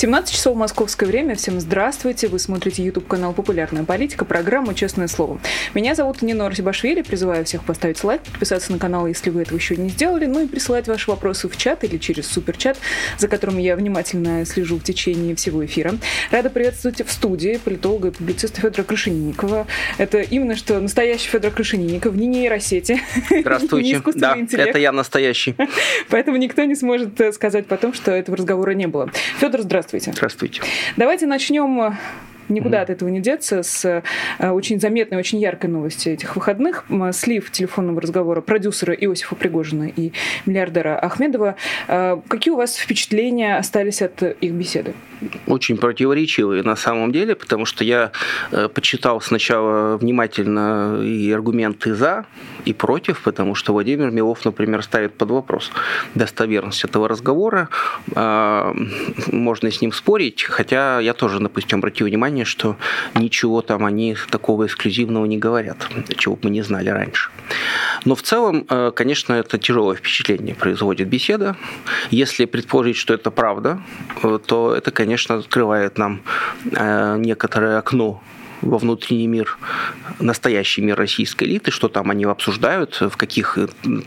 17 часов московское время. Всем здравствуйте. Вы смотрите YouTube канал «Популярная политика», программу «Честное слово». Меня зовут Нина Арзибашвили. Призываю всех поставить лайк, подписаться на канал, если вы этого еще не сделали, ну и присылать ваши вопросы в чат или через суперчат, за которым я внимательно слежу в течение всего эфира. Рада приветствовать в студии политолога и публициста Федора Крашенинникова. Это именно что настоящий Федор Крашенинников, не нейросети. Здравствуйте. да, это я настоящий. Поэтому никто не сможет сказать потом, что этого разговора не было. Федор, здравствуйте. Здравствуйте. Здравствуйте. Давайте начнем Никуда mm-hmm. от этого не деться. С э, очень заметной, очень яркой новости этих выходных. Слив телефонного разговора продюсера Иосифа Пригожина и миллиардера Ахмедова. Э, какие у вас впечатления остались от их беседы? Очень противоречивые на самом деле, потому что я э, почитал сначала внимательно и аргументы за, и против, потому что Владимир Милов, например, ставит под вопрос достоверность этого разговора. Можно с ним спорить, хотя я тоже, допустим, обратил внимание, что ничего там они такого эксклюзивного не говорят, чего бы мы не знали раньше. Но в целом, э, конечно, это тяжелое впечатление производит беседа. Если предположить, что это правда, э, то это, конечно, открывает нам э, некоторое окно во внутренний мир, настоящий мир российской элиты, что там они обсуждают, в каких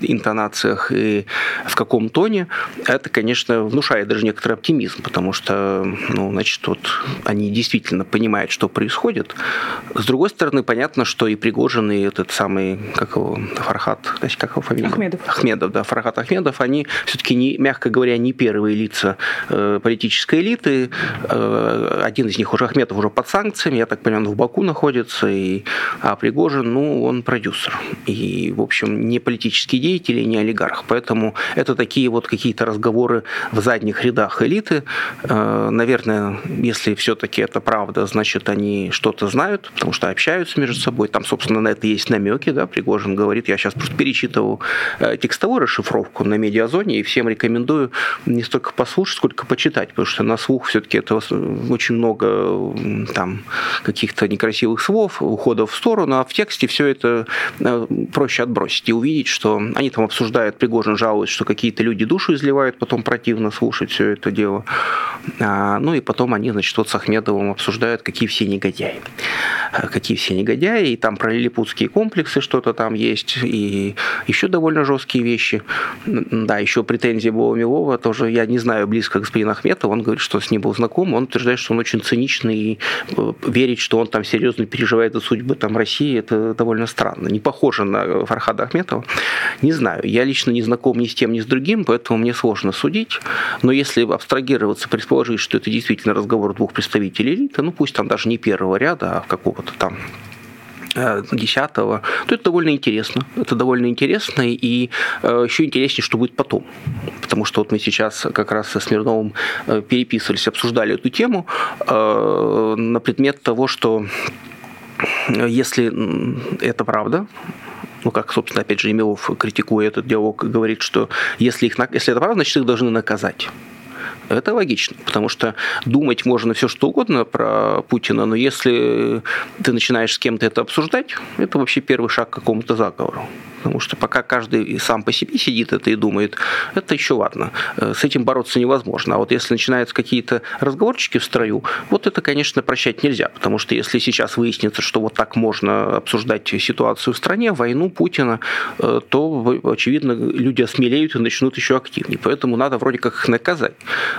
интонациях и в каком тоне, это, конечно, внушает даже некоторый оптимизм, потому что, ну, значит, вот они действительно понимают, что происходит. С другой стороны, понятно, что и Пригожин, и этот самый, как его, Фархат, как его фамилия? Ахмедов. Ахмедов, да, Фархат Ахмедов, они все-таки, не, мягко говоря, не первые лица э, политической элиты. Э, один из них уже, Ахмедов, уже под санкциями, я так понимаю, в Баку находится, и, а Пригожин, ну, он продюсер. И, в общем, не политический деятель, не олигарх. Поэтому это такие вот какие-то разговоры в задних рядах элиты. Э, наверное, если все-таки это правда, значит, они что-то знают, потому что общаются между собой. Там, собственно, на это есть намеки, да, Пригожин говорит, я сейчас просто перечитывал э, текстовую расшифровку на медиазоне, и всем рекомендую не столько послушать, сколько почитать, потому что на слух все-таки это очень много там каких-то некрасивых слов, уходов в сторону, а в тексте все это э, проще отбросить и увидеть, что они там обсуждают, Пригожин жалуется, что какие-то люди душу изливают, потом противно слушать все это дело. А, ну и потом они, значит, вот с Ахмедовым обсуждают, какие все негодяи. Э, какие все негодяи, и там про лилипутские комплексы что-то там есть, и еще довольно жесткие вещи. Да, еще претензия была Милова, тоже я не знаю близко господина Ахметова, он говорит, что с ним был знаком, он утверждает, что он очень циничный и э, верит, что он там серьезно переживает за судьбы там России, это довольно странно. Не похоже на Фархада Ахметова. Не знаю, я лично не знаком ни с тем, ни с другим, поэтому мне сложно судить, но если абстрагироваться, предположить, что это действительно разговор двух представителей элиты, ну пусть там даже не первого ряда, а какого-то там десятого, то это довольно интересно. Это довольно интересно, и э, еще интереснее, что будет потом. Потому что вот мы сейчас как раз со Смирновым э, переписывались, обсуждали эту тему на предмет того, что если это правда, ну, как, собственно, опять же, Емелов, критикуя этот диалог, говорит, что если, их, если это правда, значит, их должны наказать. Это логично, потому что думать можно все что угодно про Путина, но если ты начинаешь с кем-то это обсуждать, это вообще первый шаг к какому-то заговору потому что пока каждый сам по себе сидит это и думает, это еще ладно. Э, с этим бороться невозможно. А вот если начинаются какие-то разговорчики в строю, вот это, конечно, прощать нельзя, потому что если сейчас выяснится, что вот так можно обсуждать ситуацию в стране, войну Путина, э, то, очевидно, люди осмелеют и начнут еще активнее. Поэтому надо вроде как их наказать.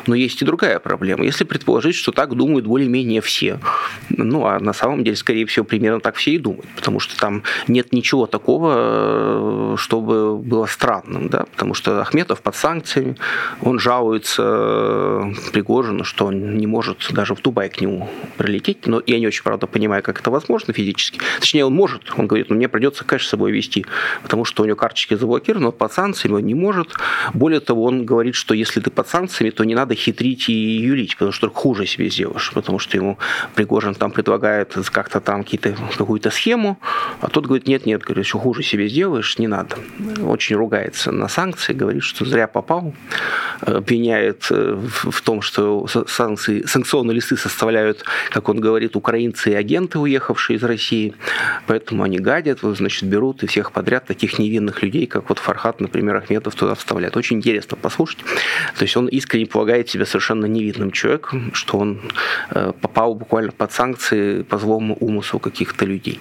Но есть и другая проблема. Если предположить, что так думают более-менее все, ну, а на самом деле, скорее всего, примерно так все и думают, потому что там нет ничего такого, э, чтобы было странным, да, потому что Ахметов под санкциями, он жалуется э, Пригожину, что он не может даже в Дубай к нему прилететь, но я не очень, правда, понимаю, как это возможно физически. Точнее, он может, он говорит, но мне придется кэш с собой вести, потому что у него карточки заблокированы, но под санкциями он не может. Более того, он говорит, что если ты под санкциями, то не надо хитрить и юлить, потому что хуже себе сделаешь, потому что ему Пригожин там предлагает как-то там какие-то, какую-то схему, а тот говорит, нет, нет, говорит, еще хуже себе сделаешь, делаешь, не надо. Очень ругается на санкции, говорит, что зря попал, обвиняет э, в том, что санкции, санкционные листы составляют, как он говорит, украинцы и агенты, уехавшие из России. Поэтому они гадят, вот, значит, берут и всех подряд таких невинных людей, как вот Фархат, например, Ахметов туда вставляет. Очень интересно послушать. То есть он искренне полагает себя совершенно невинным человеком, что он э, попал буквально под санкции по злому умыслу каких-то людей.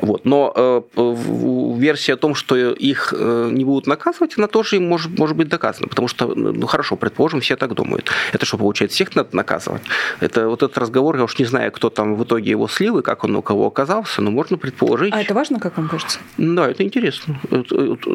Вот. Но э, версия о том, что их э, не будут наказывать, она тоже им может, может быть доказана. Потому что, ну хорошо, предположим, все так думают. Это что, получается, всех надо наказывать? Это вот этот разговор, я уж не знаю, кто там в итоге его слил и как он у кого оказался, но можно предположить. А это важно, как вам кажется? Да, это интересно. Э,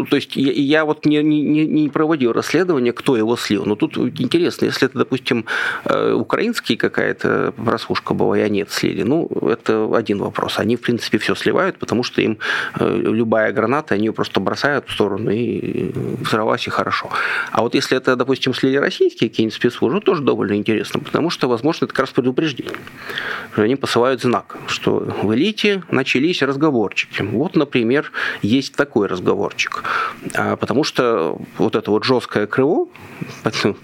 то есть я, я вот не, не, не проводил расследование, кто его слил. Но тут интересно, если это, допустим, э, украинский какая-то прослушка была, и они это слили, ну, это один вопрос. Они, в принципе, все сливают потому что им любая граната, они ее просто бросают в сторону и взорвалась и хорошо. А вот если это, допустим, слили российские какие-нибудь спецслужбы, тоже довольно интересно, потому что, возможно, это как раз предупреждение. Они посылают знак, что в элите начались разговорчики. Вот, например, есть такой разговорчик. А, потому что вот это вот жесткое крыло,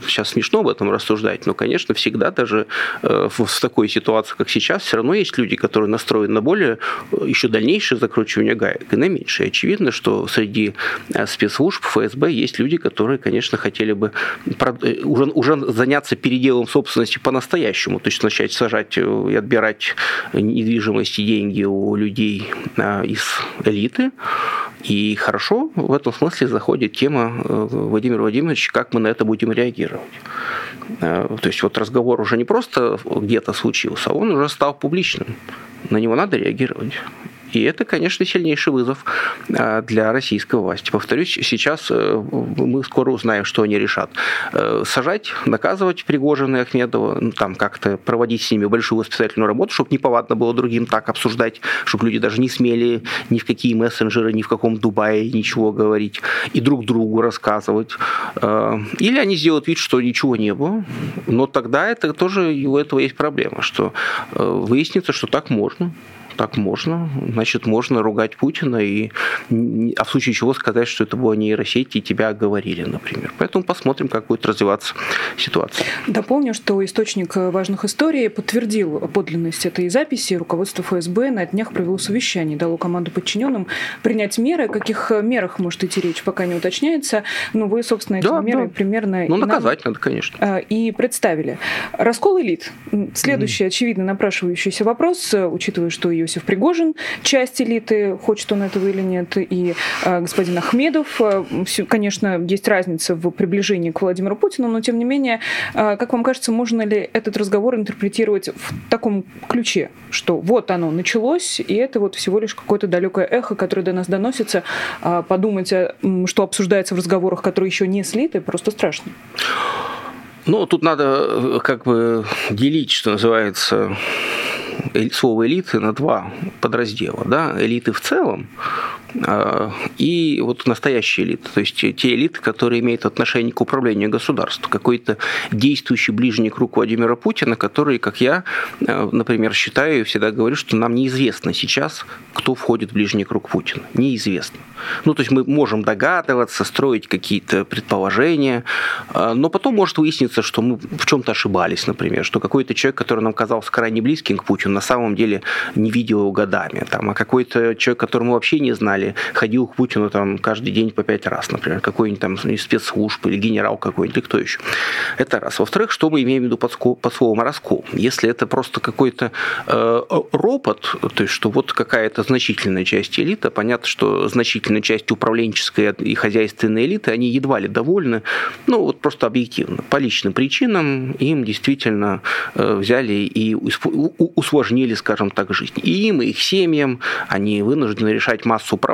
сейчас смешно об этом рассуждать, но, конечно, всегда даже э, в такой ситуации, как сейчас, все равно есть люди, которые настроены на более э, еще дальнейшее закручивание гаек и на меньшее. Очевидно, что среди э, спецслужб ФСБ есть люди, которые, конечно, хотели бы э, уже, уже заняться переделом собственности по-настоящему, то есть начать сажать э, и отбирать недвижимость и деньги у людей из элиты. И хорошо в этом смысле заходит тема Владимира Владимировича, как мы на это будем реагировать. То есть вот разговор уже не просто где-то случился, а он уже стал публичным. На него надо реагировать. И это, конечно, сильнейший вызов а, для российской власти. Повторюсь, сейчас э, мы скоро узнаем, что они решат. Э, сажать, наказывать Пригожина и Ахмедова, ну, там как-то проводить с ними большую воспитательную работу, чтобы неповадно было другим так обсуждать, чтобы люди даже не смели ни в какие мессенджеры, ни в каком Дубае ничего говорить и друг другу рассказывать. Э, или они сделают вид, что ничего не было, но тогда это тоже у этого есть проблема, что выяснится, что так можно так можно. Значит, можно ругать Путина, и, а в случае чего сказать, что это было нейросети, и тебя оговорили, например. Поэтому посмотрим, как будет развиваться ситуация. Дополню, что источник важных историй подтвердил подлинность этой записи. Руководство ФСБ на днях провело совещание, дало команду подчиненным принять меры. О каких мерах может идти речь, пока не уточняется. Но вы, собственно, эти да, меры да. примерно... Ну, наказать нам, надо, конечно. А, и представили. Раскол элит. Следующий, mm-hmm. очевидно, напрашивающийся вопрос, учитывая, что ее Иосиф Пригожин, часть элиты, хочет он этого или нет, и э, господин Ахмедов. Э, конечно, есть разница в приближении к Владимиру Путину, но тем не менее, э, как вам кажется, можно ли этот разговор интерпретировать в таком ключе, что вот оно началось, и это вот всего лишь какое-то далекое эхо, которое до нас доносится, подумать, что обсуждается в разговорах, которые еще не слиты, просто страшно. Ну, тут надо как бы делить, что называется, слово элиты на два подраздела. Да? Элиты в целом и вот настоящие элиты, то есть те элиты, которые имеют отношение к управлению государством, какой-то действующий ближний круг Владимира Путина, который, как я, а, например, считаю и всегда говорю, что нам неизвестно сейчас, кто входит в ближний круг Путина. Неизвестно. Ну, то есть мы можем догадываться, строить какие-то предположения, а, но потом может выясниться, что мы в чем-то ошибались, например, что какой-то человек, который нам казался крайне близким к Путину, на самом деле не видел его годами, там, а какой-то человек, которого мы вообще не знали, знали, ходил к Путину там каждый день по пять раз, например, какой-нибудь там из спецслужб или генерал какой-нибудь, или кто еще. Это раз. Во-вторых, что мы имеем в виду под, под словом раскол? Если это просто какой-то э, ропот, то есть что вот какая-то значительная часть элиты, понятно, что значительная часть управленческой и хозяйственной элиты, они едва ли довольны, ну вот просто объективно. По личным причинам им действительно э, взяли и усложнили, скажем так, жизнь. И им, и их семьям, они вынуждены решать массу проблем.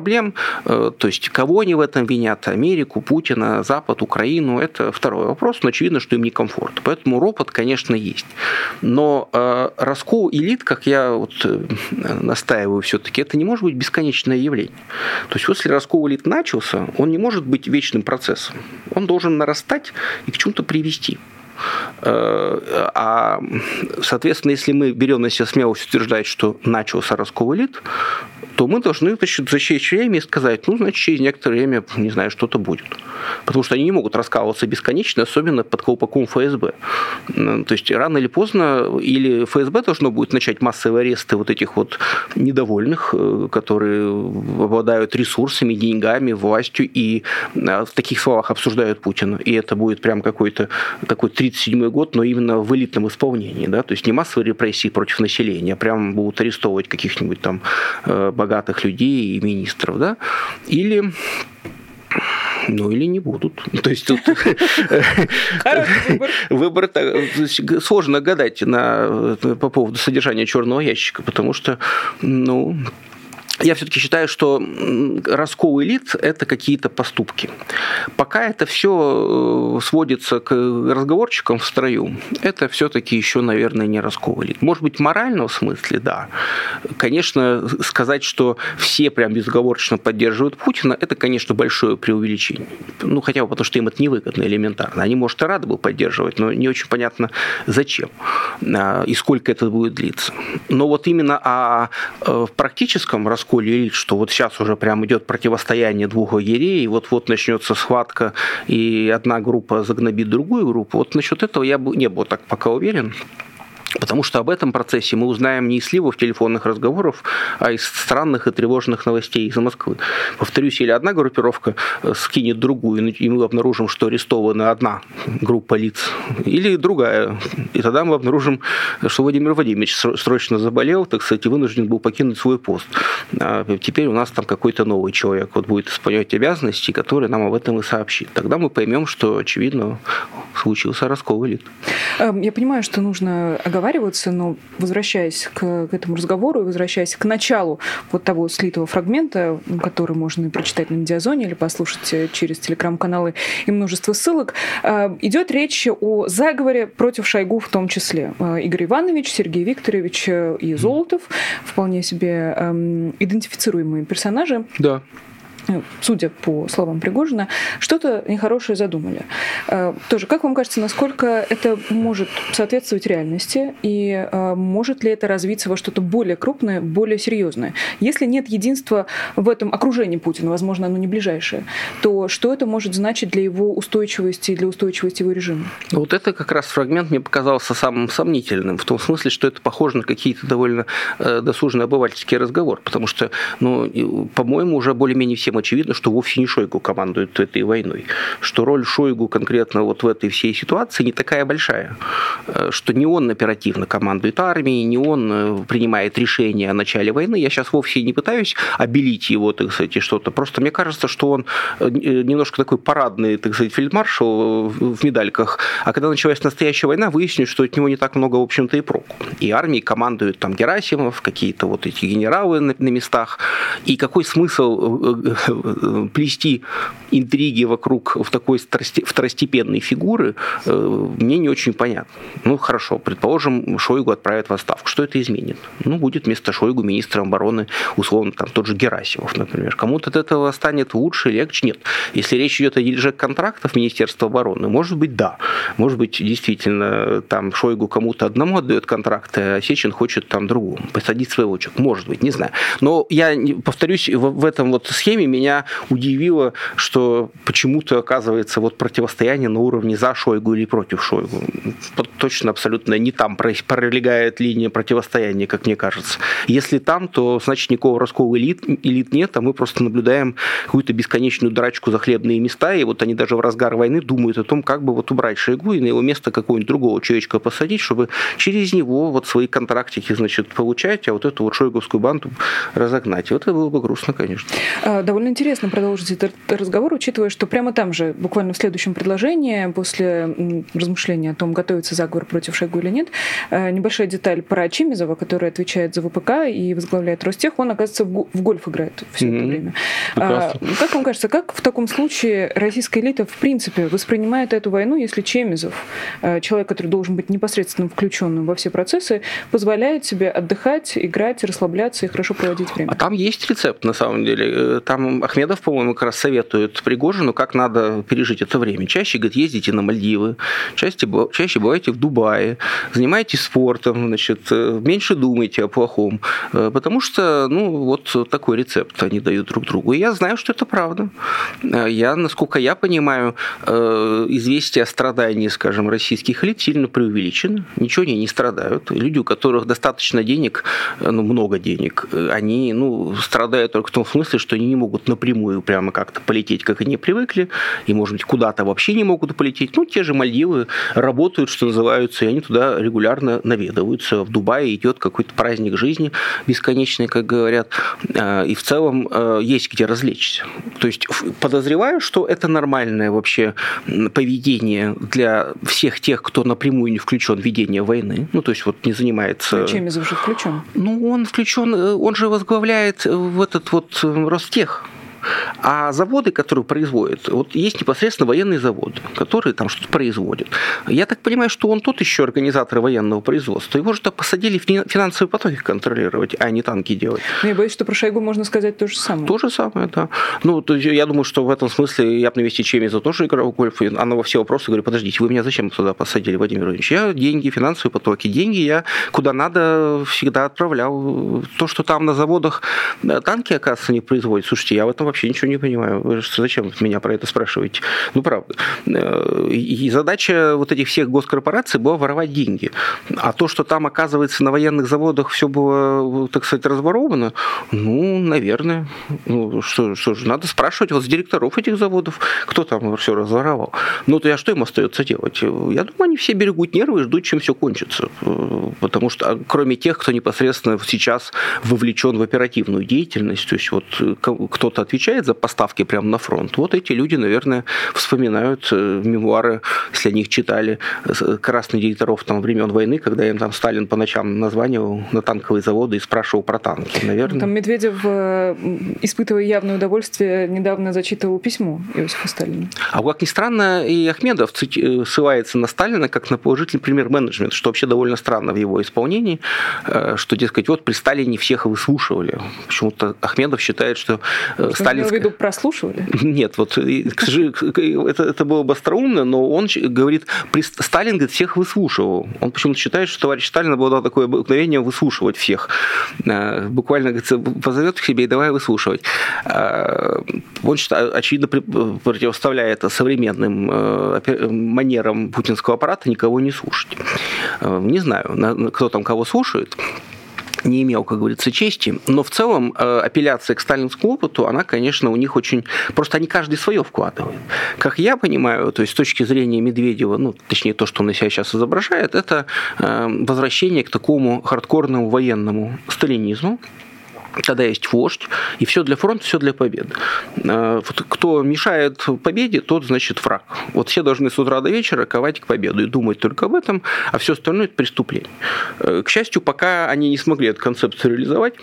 Э, то есть кого они в этом винят? Америку, Путина, Запад, Украину? Это второй вопрос, но очевидно, что им некомфортно. Поэтому ропот, конечно, есть. Но э, раскол элит, как я вот э, настаиваю все-таки, это не может быть бесконечное явление. То есть если раскол элит начался, он не может быть вечным процессом. Он должен нарастать и к чему-то привести. А, соответственно, если мы берем на себя смелость утверждать, что начался раскол то мы должны значит, засечь время и сказать, ну, значит, через некоторое время, не знаю, что-то будет. Потому что они не могут раскалываться бесконечно, особенно под колпаком ФСБ. То есть рано или поздно или ФСБ должно будет начать массовые аресты вот этих вот недовольных, э, которые обладают ресурсами, деньгами, властью и э, в таких словах обсуждают Путина. И это будет прям какой-то такой 37-й год, но именно в элитном исполнении. Да? То есть не массовые репрессии против населения, а прям будут арестовывать каких-нибудь там э, богатых людей и министров. Да? Или ну или не будут. То есть тут выбор сложно гадать на, по поводу содержания черного ящика, потому что, ну, я все-таки считаю, что раскол элит – это какие-то поступки. Пока это все э, сводится к разговорчикам в строю, это все-таки еще, наверное, не раскол элит. Может быть, в моральном смысле, да. Конечно, сказать, что все прям безоговорочно поддерживают Путина, это, конечно, большое преувеличение. Ну, хотя бы потому, что им это невыгодно элементарно. Они, может, и рады бы поддерживать, но не очень понятно, зачем а, и сколько это будет длиться. Но вот именно о, э, практическом расколе расколе элит, что вот сейчас уже прям идет противостояние двух лагерей, вот-вот начнется схватка, и одна группа загнобит другую группу. Вот насчет этого я бы не был так пока уверен. Потому что об этом процессе мы узнаем не из сливов телефонных разговоров, а из странных и тревожных новостей из Москвы. Повторюсь, или одна группировка э, скинет другую, и мы обнаружим, что арестована одна группа лиц, или другая. И тогда мы обнаружим, что Владимир Владимирович срочно заболел, так сказать, и вынужден был покинуть свой пост. А теперь у нас там какой-то новый человек вот будет исполнять обязанности, который нам об этом и сообщит. Тогда мы поймем, что, очевидно, случился раскол элит. Эм, я понимаю, что нужно оговаривать договариваться, но возвращаясь к, к этому разговору и возвращаясь к началу вот того слитого фрагмента, который можно прочитать на Медиазоне или послушать э, через телеграм-каналы и множество ссылок, э, идет речь о заговоре против Шойгу в том числе. Э, Игорь Иванович, Сергей Викторович и Золотов, вполне себе эм, идентифицируемые персонажи. Да судя по словам Пригожина, что-то нехорошее задумали. Э, тоже, как вам кажется, насколько это может соответствовать реальности и э, может ли это развиться во что-то более крупное, более серьезное? Если нет единства в этом окружении Путина, возможно, оно не ближайшее, то что это может значить для его устойчивости и для устойчивости его режима? Вот это как раз фрагмент мне показался самым сомнительным, в том смысле, что это похоже на какие-то довольно э, досужные обывательские разговоры, потому что, ну, по-моему, уже более-менее всем очевидно, что вовсе не Шойгу командует этой войной, что роль Шойгу конкретно вот в этой всей ситуации не такая большая, э, что не он оперативно командует армией, не он э, принимает решения о начале войны. Я сейчас вовсе не пытаюсь обелить его, так сказать, что-то. Просто мне кажется, что он э, немножко такой парадный, так сказать, фельдмаршал в медальках. А когда началась настоящая война, выяснилось, что от него не так много, в общем-то, и проку. И армией командуют там Герасимов, какие-то вот эти генералы на местах. И какой смысл плести интриги вокруг в такой второстепенной фигуры, э, мне не очень понятно. Ну, хорошо, предположим, Шойгу отправят в отставку. Что это изменит? Ну, будет вместо Шойгу министром обороны, условно, там, тот же Герасимов, например. Кому-то от этого станет лучше, легче? Нет. Если речь идет о дележе контрактов Министерства обороны, может быть, да. Может быть, действительно, там Шойгу кому-то одному отдает контракты, а Сечин хочет там другому посадить своего человека. Может быть, не знаю. Но я повторюсь, в этом вот схеме меня удивило, что почему-то оказывается вот противостояние на уровне за Шойгу или против Шойгу. Точно абсолютно не там пролегает линия противостояния, как мне кажется. Если там, то значит никакого раскола элит, элит нет, а мы просто наблюдаем какую-то бесконечную драчку за хлебные места, и вот они даже в разгар войны думают о том, как бы вот убрать Шойгу и на его место какого-нибудь другого человечка посадить, чтобы через него вот свои контрактики, значит, получать, а вот эту вот шойговскую банду разогнать. И вот это было бы грустно, конечно. А, довольно интересно продолжить этот разговор, учитывая, что прямо там же, буквально в следующем предложении, после размышления о том, готовится заговор против Шойгу или нет, э, небольшая деталь про Чимизова, который отвечает за ВПК и возглавляет Ростех, он, оказывается, в гольф играет все mm-hmm. это время. А, как вам кажется, как в таком случае российская элита в принципе воспринимает эту войну, если Чемизов, э, человек, который должен быть непосредственно включенным во все процессы, позволяет себе отдыхать, играть, расслабляться и хорошо проводить время? А там есть рецепт, на самом деле. Э, там Ахмедов, по-моему, как раз советует Пригожину, как надо пережить это время. Чаще, говорит, ездите на Мальдивы, чаще, чаще бывайте в Дубае, занимайтесь спортом, значит, меньше думайте о плохом. Потому что, ну, вот такой рецепт они дают друг другу. И я знаю, что это правда. Я, насколько я понимаю, известия о страдании, скажем, российских элит сильно преувеличены. Ничего они не страдают. Люди, у которых достаточно денег, ну, много денег, они, ну, страдают только в том смысле, что они не могут напрямую прямо как-то полететь, как они привыкли, и, может быть, куда-то вообще не могут полететь. Ну, те же Мальдивы работают, что называется, и они туда регулярно наведываются. В Дубае идет какой-то праздник жизни бесконечный, как говорят, и в целом есть где развлечься. То есть подозреваю, что это нормальное вообще поведение для всех тех, кто напрямую не включен в ведение войны. Ну, то есть вот не занимается... А Чемизов же включен. Ну, он включен, он же возглавляет в этот вот Ростех. А заводы, которые производят, вот есть непосредственно военные заводы, которые там что-то производят. Я так понимаю, что он тот еще организатор военного производства. Его же так посадили финансовые потоки контролировать, а не танки делать. Но я боюсь, что про Шойгу можно сказать то же самое. То же самое, да. Ну, то есть я думаю, что в этом смысле я бы на месте Чемиза тоже играл в гольф. Она во все вопросы говорит, подождите, вы меня зачем туда посадили, Владимир Владимирович? Я деньги, финансовые потоки. Деньги я куда надо всегда отправлял. То, что там на заводах танки, оказывается, не производят. Слушайте, я в этом вообще ничего не понимаю. Вы же зачем меня про это спрашиваете? Ну, правда. Э, и задача вот этих всех госкорпораций была воровать деньги. А то, что там, оказывается, на военных заводах все было, так сказать, разворовано, ну, наверное. Ну, что, что же, надо спрашивать вот с директоров этих заводов, кто там все разворовал. Ну, то я что им остается делать? Я думаю, они все берегут нервы и ждут, чем все кончится. Э, потому что, кроме тех, кто непосредственно сейчас вовлечен в оперативную деятельность, то есть вот э, кто-то отвечает отвечает за поставки прямо на фронт. Вот эти люди, наверное, вспоминают э, мемуары, если они их читали, красных директоров там времен войны, когда им там Сталин по ночам названивал на танковые заводы и спрашивал про танки, наверное. Там Медведев, э, испытывая явное удовольствие, недавно зачитывал письмо Иосифа Сталина. А как ни странно, и Ахмедов э, ссылается на Сталина как на положительный пример менеджмента, что вообще довольно странно в его исполнении, что, дескать, вот при Сталине всех выслушивали. Почему-то Ахмедов считает, что, что Сталин имел в виду, прослушивали? Нет, вот сожалению, это, это было бы остроумно, но он говорит, Сталин говорит, всех выслушивал. Он почему-то считает, что товарищ Сталин было такое обыкновение выслушивать всех. Э, буквально говорится, позовет к себе и давай выслушивать. Э, он, очевидно, противоставляет современным э, манерам путинского аппарата никого не слушать. Не знаю, кто там кого слушает не имел, как говорится, чести. Но в целом э, апелляция к сталинскому опыту, она, конечно, у них очень... Просто они каждый свое вкладывают. Как я понимаю, то есть с точки зрения Медведева, ну, точнее, то, что он из себя сейчас изображает, это э, возвращение к такому хардкорному военному сталинизму, когда есть вождь, и все для фронта, все для победы. А, вот кто мешает победе, тот, значит, враг. Вот все должны с утра до вечера ковать к победу и думать только об этом, а все остальное – это преступление. Э, к счастью, пока они не смогли эту концепцию реализовать,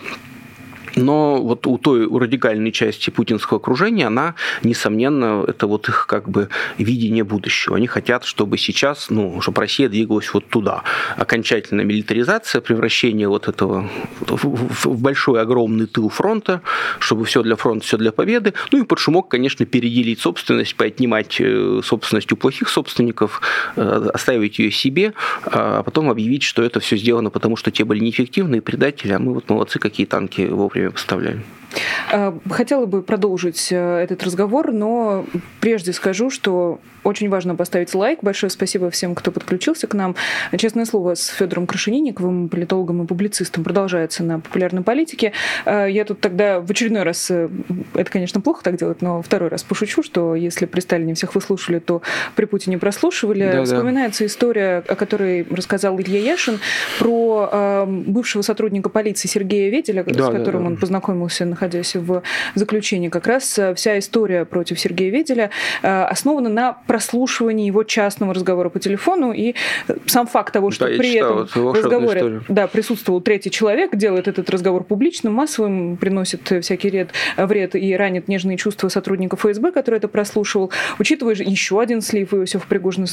но вот у той у радикальной части путинского окружения, она, несомненно, это вот их как бы видение будущего. Они хотят, чтобы сейчас, ну, чтобы Россия двигалась вот туда. Окончательная милитаризация, превращение вот этого в большой огромный тыл фронта, чтобы все для фронта, все для победы. Ну и под шумок, конечно, переделить собственность, поотнимать э, собственность у плохих собственников, э, оставить ее себе, а потом объявить, что это все сделано, потому что те были неэффективные предатели, а мы вот молодцы, какие танки вовремя время поставляли. Э, хотела бы продолжить э, этот разговор, но прежде скажу, что очень важно поставить лайк. Большое спасибо всем, кто подключился к нам. Честное слово, с Федором Крашенинниковым, политологом и публицистом, продолжается на популярной политике. Э, я тут тогда в очередной раз, это, конечно, плохо так делать, но второй раз пошучу, что если при Сталине всех выслушали, то при Путине прослушивали. Да, Вспоминается да. история, о которой рассказал Илья Яшин, про бывшего сотрудника полиции Сергея Веделя, да, с которым да, да. он познакомился, находясь в заключении. Как раз э, вся история против Сергея Веделя э, основана на прослушивании его частного разговора по телефону. И э, сам факт того, что да, при этом разговоре да, присутствовал третий человек, делает этот разговор публичным, массовым, приносит всякий ред, вред и ранит нежные чувства сотрудников ФСБ, который это прослушивал. Учитывая же еще один слив Иосифа Пригожина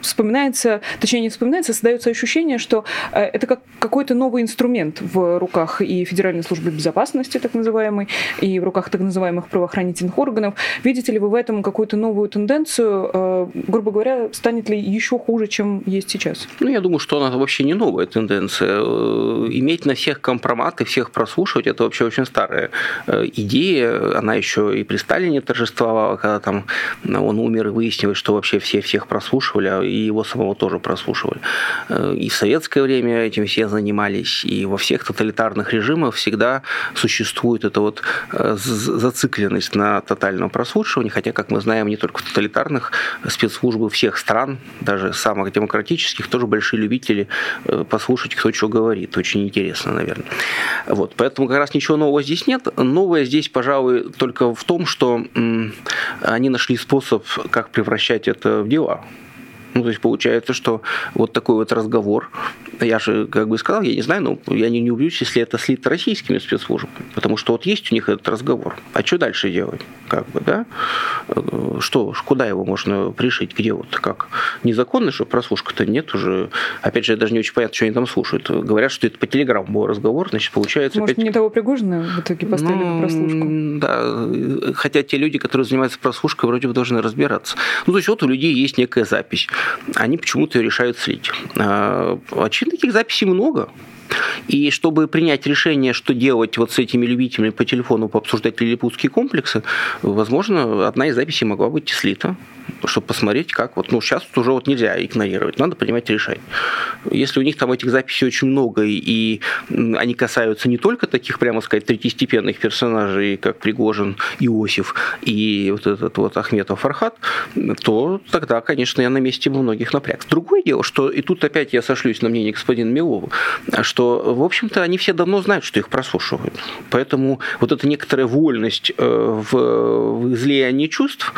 вспоминается, точнее не вспоминается, создается ощущение, что это как какой-то новый инструмент в руках и Федеральной службы безопасности, так называемый и в руках так называемых правоохранительных органов. Видите ли вы в этом какую-то новую тенденцию? Э, грубо говоря, станет ли еще хуже, чем есть сейчас? Ну, я думаю, что она вообще не новая тенденция. Э, иметь на всех компроматы, всех прослушивать, это вообще очень старая э, идея. Она еще и при Сталине торжествовала, когда там он умер и выяснилось, что вообще все всех прослушивали, а и его самого тоже прослушивали. И в советское время этим все занимались, и во всех тоталитарных режимах всегда существует эта вот зацикленность на тотальном прослушивании, хотя, как мы знаем, не только в тоталитарных спецслужбы всех стран, даже самых демократических, тоже большие любители э, послушать, кто что говорит. Очень интересно, наверное. Вот. Поэтому как раз ничего нового здесь нет. Новое здесь, пожалуй, только в том, что они нашли способ, как превращать это в дела. Ну, то есть получается, что вот такой вот разговор, я же как бы сказал, я не знаю, но я не, не убьюсь, если это слито российскими спецслужбами, потому что вот есть у них этот разговор. А что дальше делать? Как бы, да? Что, куда его можно пришить, где вот, как? Незаконно, что прослушка-то нет уже. Опять же, я даже не очень понятно, что они там слушают. Говорят, что это по телеграмму был разговор, значит, получается... Может, опять... не того Пригожина в итоге поставили ну, прослушку? Да, хотя те люди, которые занимаются прослушкой, вроде бы должны разбираться. Ну, то есть вот у людей есть некая запись они почему-то решают слить. А, очевидно, таких записей много. И чтобы принять решение, что делать вот с этими любителями по телефону пообсуждать лилипутские комплексы, возможно, одна из записей могла быть слита чтобы посмотреть, как вот, ну, сейчас уже вот нельзя игнорировать, надо принимать решение. Если у них там этих записей очень много, и они касаются не только таких, прямо сказать, третьестепенных персонажей, как Пригожин, Иосиф и вот этот вот Ахметов Фархат, то тогда, конечно, я на месте многих напряг. Другое дело, что и тут опять я сошлюсь на мнение господина Милова, что, в общем-то, они все давно знают, что их прослушивают. Поэтому вот эта некоторая вольность э, в, в излиянии чувств,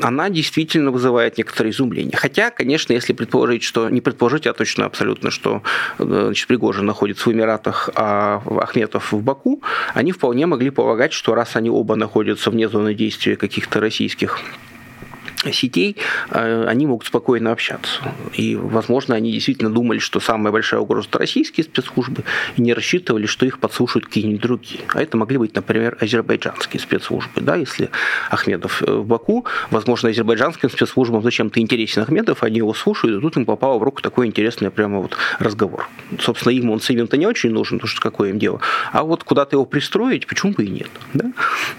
она действительно действительно вызывает некоторое изумление. Хотя, конечно, если предположить, что не предположить, а точно абсолютно, что э, значит, Пригожин находится в Эмиратах, а Ахметов в Баку, они вполне могли полагать, что раз они оба находятся вне зоны действия каких-то российских сетей, э, они могут спокойно общаться. И, возможно, они действительно думали, что самая большая угроза – это российские спецслужбы, и не рассчитывали, что их подслушают какие-нибудь другие. А это могли быть, например, азербайджанские спецслужбы. Да, если Ахмедов э, в Баку, возможно, азербайджанским спецслужбам зачем-то интересен Ахмедов, они его слушают, и тут им попало в руку такой интересный прямо вот разговор. Собственно, им он самим-то не очень нужен, потому что какое им дело. А вот куда-то его пристроить, почему бы и нет. Да?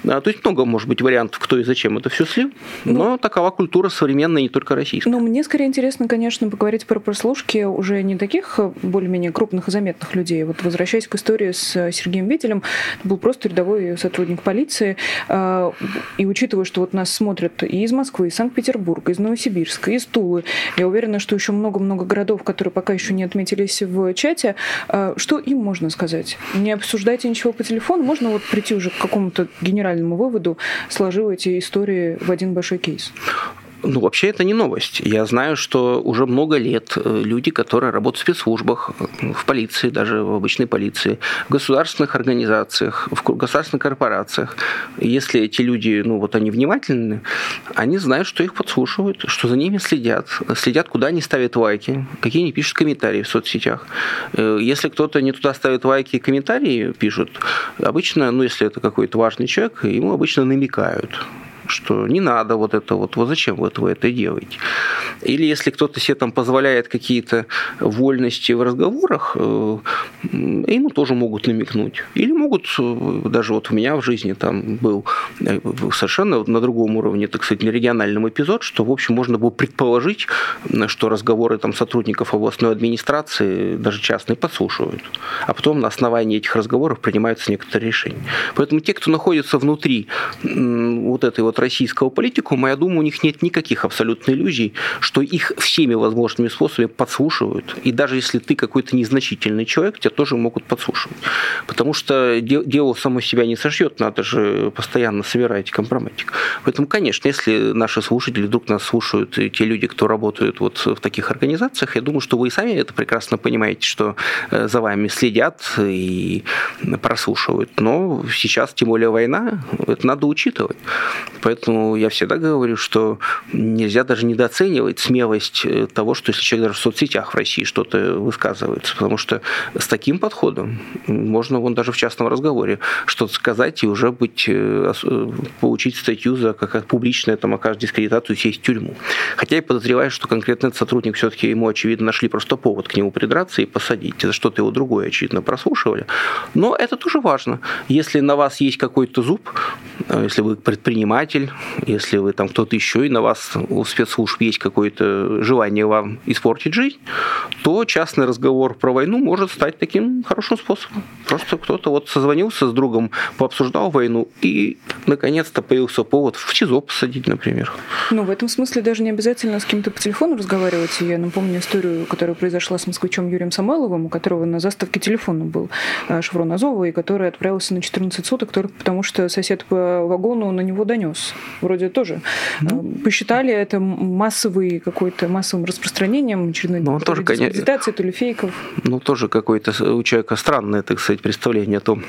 А, то есть много, может быть, вариантов, кто и зачем это все слил, ну, но такова культура современная, не только российская. Ну, мне скорее интересно, конечно, поговорить про прослушки уже не таких э, более-менее крупных и заметных людей. Вот возвращаясь к истории с э, Сергеем Вителем, это был просто рядовой сотрудник полиции. А, и учитывая, что вот нас смотрят и из Москвы, из Санкт-Петербурга, из Новосибирска, из Тулы, я уверена, что еще много-много городов, которые пока еще не отметились в чате. Что им можно сказать? Не обсуждайте ничего по телефону, можно вот прийти уже к какому-то генеральному выводу, сложив эти истории в один большой кейс. Ну, вообще это не новость. Я знаю, что уже много лет э, люди, которые работают в спецслужбах, в полиции, даже в обычной полиции, в государственных организациях, в государственных корпорациях, если эти люди, ну, вот они внимательны, они знают, что их подслушивают, что за ними следят, следят, куда они ставят лайки, какие они пишут комментарии в соцсетях. Э, если кто-то не туда ставит лайки и комментарии пишут, обычно, ну, если это какой-то важный человек, ему обычно намекают что не надо вот это вот, вот зачем вот вы это делаете. Или если кто-то себе там позволяет какие-то вольности в разговорах, э, ему тоже могут намекнуть. Или могут, э, даже вот у меня в жизни там был э, совершенно на другом уровне, так сказать, региональном эпизод, что, в общем, можно было предположить, что разговоры там сотрудников областной администрации, даже частные, подслушивают. А потом на основании этих разговоров принимаются некоторые решения. Поэтому те, кто находится внутри вот этой вот российского политикума, я думаю, у них нет никаких абсолютно иллюзий, что их всеми возможными способами подслушивают. И даже если ты какой-то незначительный человек, тебя тоже могут подслушивать. Потому что дело само себя не сошьет, надо же постоянно собирать компроматик. Поэтому, конечно, если наши слушатели вдруг нас слушают, те люди, кто работают вот в таких организациях, я думаю, что вы и сами это прекрасно понимаете, что э, за вами следят и прослушивают. Но сейчас, тем более война, это надо учитывать. Поэтому я всегда говорю, что нельзя даже недооценивать смелость э, того, что если человек даже в соцсетях в России что-то высказывается, потому что с таким подходом можно вон даже в частном разговоре что-то сказать и уже быть, э, э, получить статью за как публичное там окажет дискредитацию сесть в тюрьму. Хотя я подозреваю, что конкретно этот сотрудник все-таки ему, очевидно, нашли просто повод к нему придраться и посадить. За что-то его другое, очевидно, прослушивали. Но это тоже важно. Если на вас есть какой-то зуб, если вы предприниматель, если вы там кто-то еще, и на вас у спецслужб есть какое-то желание вам испортить жизнь, то частный разговор про войну может стать таким хорошим способом. Просто кто-то вот созвонился с другом, пообсуждал войну, и наконец-то появился повод в СИЗО посадить, например. Ну, в этом смысле даже не обязательно с кем-то по телефону разговаривать. Я напомню историю, которая произошла с москвичом Юрием Самойловым, у которого на заставке телефона был э, шеврон Азова, и который отправился на 14 суток только потому, что сосед по вагону на него донес. Вроде тоже. Ну. Посчитали это массовый какой-то массовым распространением очередной ну, тоже, конечно, то ли фейков. Ну, тоже какое-то у человека странное, так сказать, представление о том,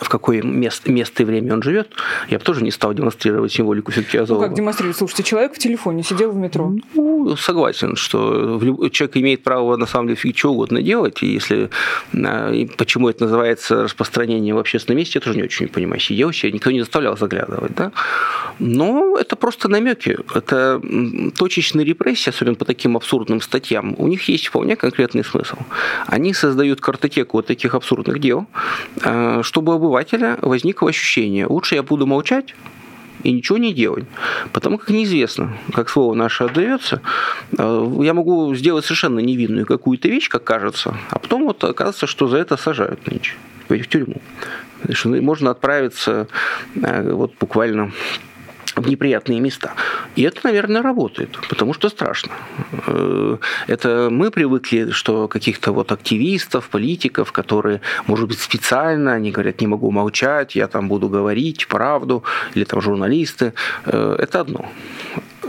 в какое место, место и время он живет, я бы тоже не стал демонстрировать символику все-таки Азова. Ну, как демонстрировать? Слушайте, человек в телефоне сидел в метро. Ну, согласен, что человек имеет право, на самом деле, что угодно делать, и если... А, и почему это называется распространение в общественном месте, я тоже не очень понимаю. Сидел себе, никто не заставлял заглядывать, да? Но это просто намеки. Это точечные репрессии, особенно по таким абсурдным статьям, у них есть вполне конкретный смысл. Они создают картотеку вот таких абсурдных дел, а, чтобы обывателя возникло ощущение, лучше я буду молчать, и ничего не делать. Потому как неизвестно, как слово наше отдается. Э, я могу сделать совершенно невинную какую-то вещь, как кажется, а потом вот оказывается, что за это сажают нынче в тюрьму. Можно отправиться э, вот буквально в неприятные места. И это, наверное, работает, потому что страшно. Э, это мы привыкли, что каких-то вот активистов, политиков, которые, может быть, специально, они говорят, не могу молчать, я там буду говорить правду, или там журналисты, э, это одно.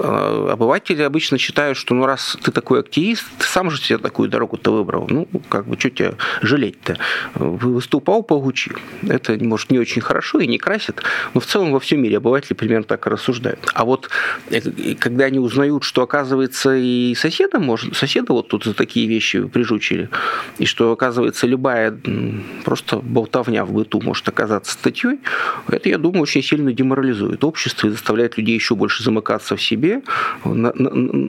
Э, обыватели обычно считают, что ну раз ты такой активист, ты сам же себе такую дорогу-то выбрал, ну как бы что тебя жалеть-то? Выступал, получил. Это, может, не очень хорошо и не красит, но в целом во всем мире обыватели примерно так и рассуждают. А вот э, когда они узнают, что оказывается и соседа может, соседа вот тут за такие вещи прижучили, и что оказывается любая просто болтовня в быту может оказаться статьей, это, я думаю, очень сильно деморализует общество и заставляет людей еще больше замыкаться в себе себе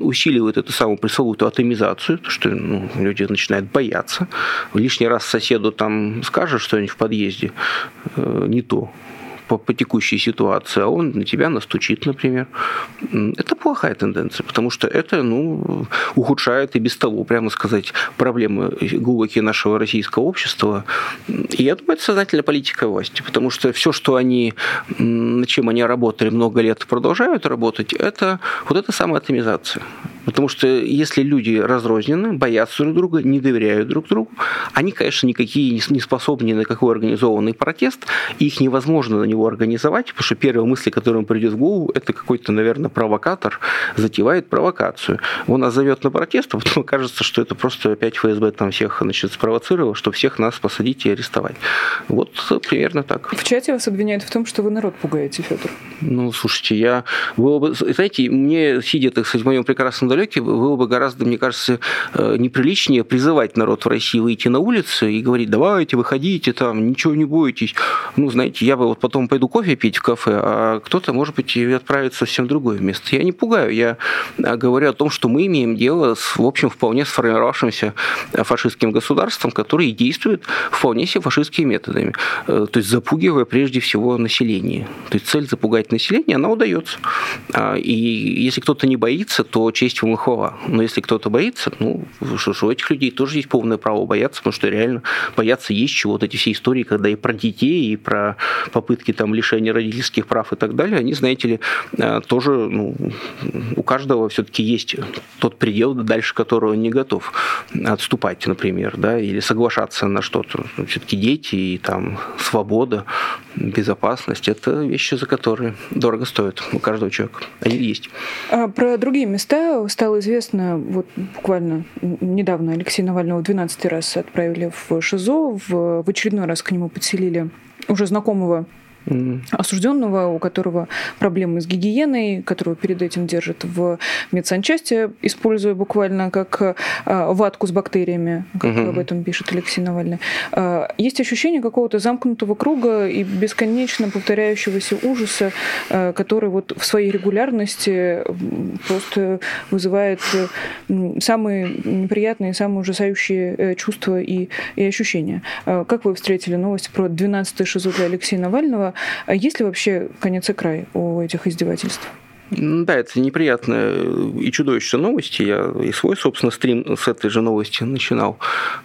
усиливает эту самую пресловутую атомизацию, то, что ну, люди начинают бояться. Лишний раз соседу там скажешь что-нибудь в подъезде э, не то, по, по текущей ситуации, а он на тебя настучит, например. Это плохая тенденция, потому что это ну, ухудшает и без того, прямо сказать, проблемы глубокие нашего российского общества. И я думаю, это сознательная политика власти, потому что все, что они, над чем они работали много лет, продолжают работать, это вот эта самая атомизация. Потому что если люди разрознены, боятся друг друга, не доверяют друг другу, они, конечно, никакие не способны на какой организованный протест, их невозможно на него организовать, потому что первая мысль, которая им придет в голову, это какой-то, наверное, провокатор затевает провокацию. Он нас зовет на протест, а потом кажется, что это просто опять ФСБ там всех значит, спровоцировал, что всех нас посадить и арестовать. Вот примерно так. В чате вас обвиняют в том, что вы народ пугаете, Федор. Ну, слушайте, я... Вы, знаете, мне, сидя, так сказать, в моем прекрасном далеке, было бы гораздо, мне кажется, э, неприличнее призывать народ в России выйти на улицы и говорить, давайте, выходите там, ничего не бойтесь. Ну, знаете, я бы вот потом пойду кофе пить в кафе, а кто-то, может быть, и отправится в совсем другое место. Я не пугаю, я а, говорю о том, что мы имеем дело с, в общем, вполне сформировавшимся фашистским государством, которое действует вполне себе фашистскими методами. Э, то есть запугивая прежде всего население. То есть цель запугать население, она удается. А, и если кто-то не боится, то честь ему хвала. Но если кто-то боится, ну, что ж, у этих людей тоже есть полное право бояться, потому что реально бояться есть чего. Вот эти все истории, когда и про детей, и про попытки там лишения родительских прав и так далее, они, знаете ли, э, тоже ну, у каждого все-таки есть тот предел, дальше которого он не готов отступать, например, да, или соглашаться на что-то. Все-таки дети и там свобода, безопасность – это вещи, за которые дорого стоят у каждого человека. Они есть. А про другие места стало известно, вот буквально недавно Алексея Навального в 12 раз отправили в ШИЗО, в, в очередной раз к нему подселили уже знакомого осужденного, у которого проблемы с гигиеной, которого перед этим держат в медсанчасти, используя буквально как а, ватку с бактериями, как угу. об этом пишет Алексей Навальный. А, есть ощущение какого-то замкнутого круга и бесконечно повторяющегося ужаса, а, который вот в своей регулярности просто вызывает самые неприятные, самые ужасающие э, чувства и, и ощущения. Как вы встретили новость про 12-й шизу для Алексея Навального? А есть ли вообще конец и край у этих издевательств? Да, это неприятная и чудовищная новости. Я и свой, собственно, стрим с этой же новости начинал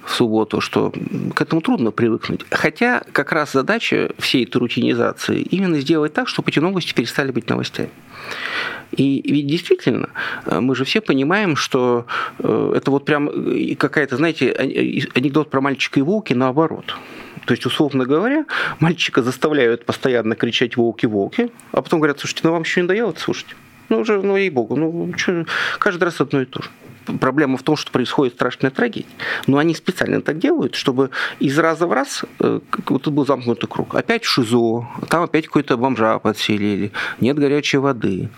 в субботу, что к этому трудно привыкнуть. Хотя как раз задача всей этой рутинизации именно сделать так, чтобы эти новости перестали быть новостями. И ведь действительно, мы же все понимаем, что э, это вот прям какая-то, знаете, анекдот про мальчика и волки наоборот. То есть, условно говоря, мальчика заставляют постоянно кричать «волки-волки», а потом говорят, слушайте, ну вам еще не надоело слушать? Ну, уже, ну, ей-богу, ну, что, каждый раз одно и то же проблема в том, что происходит страшная трагедия. Но они специально так делают, чтобы из раза в раз э, вот был замкнутый круг. Опять ШИЗО, там опять какой-то бомжа подселили, нет горячей воды.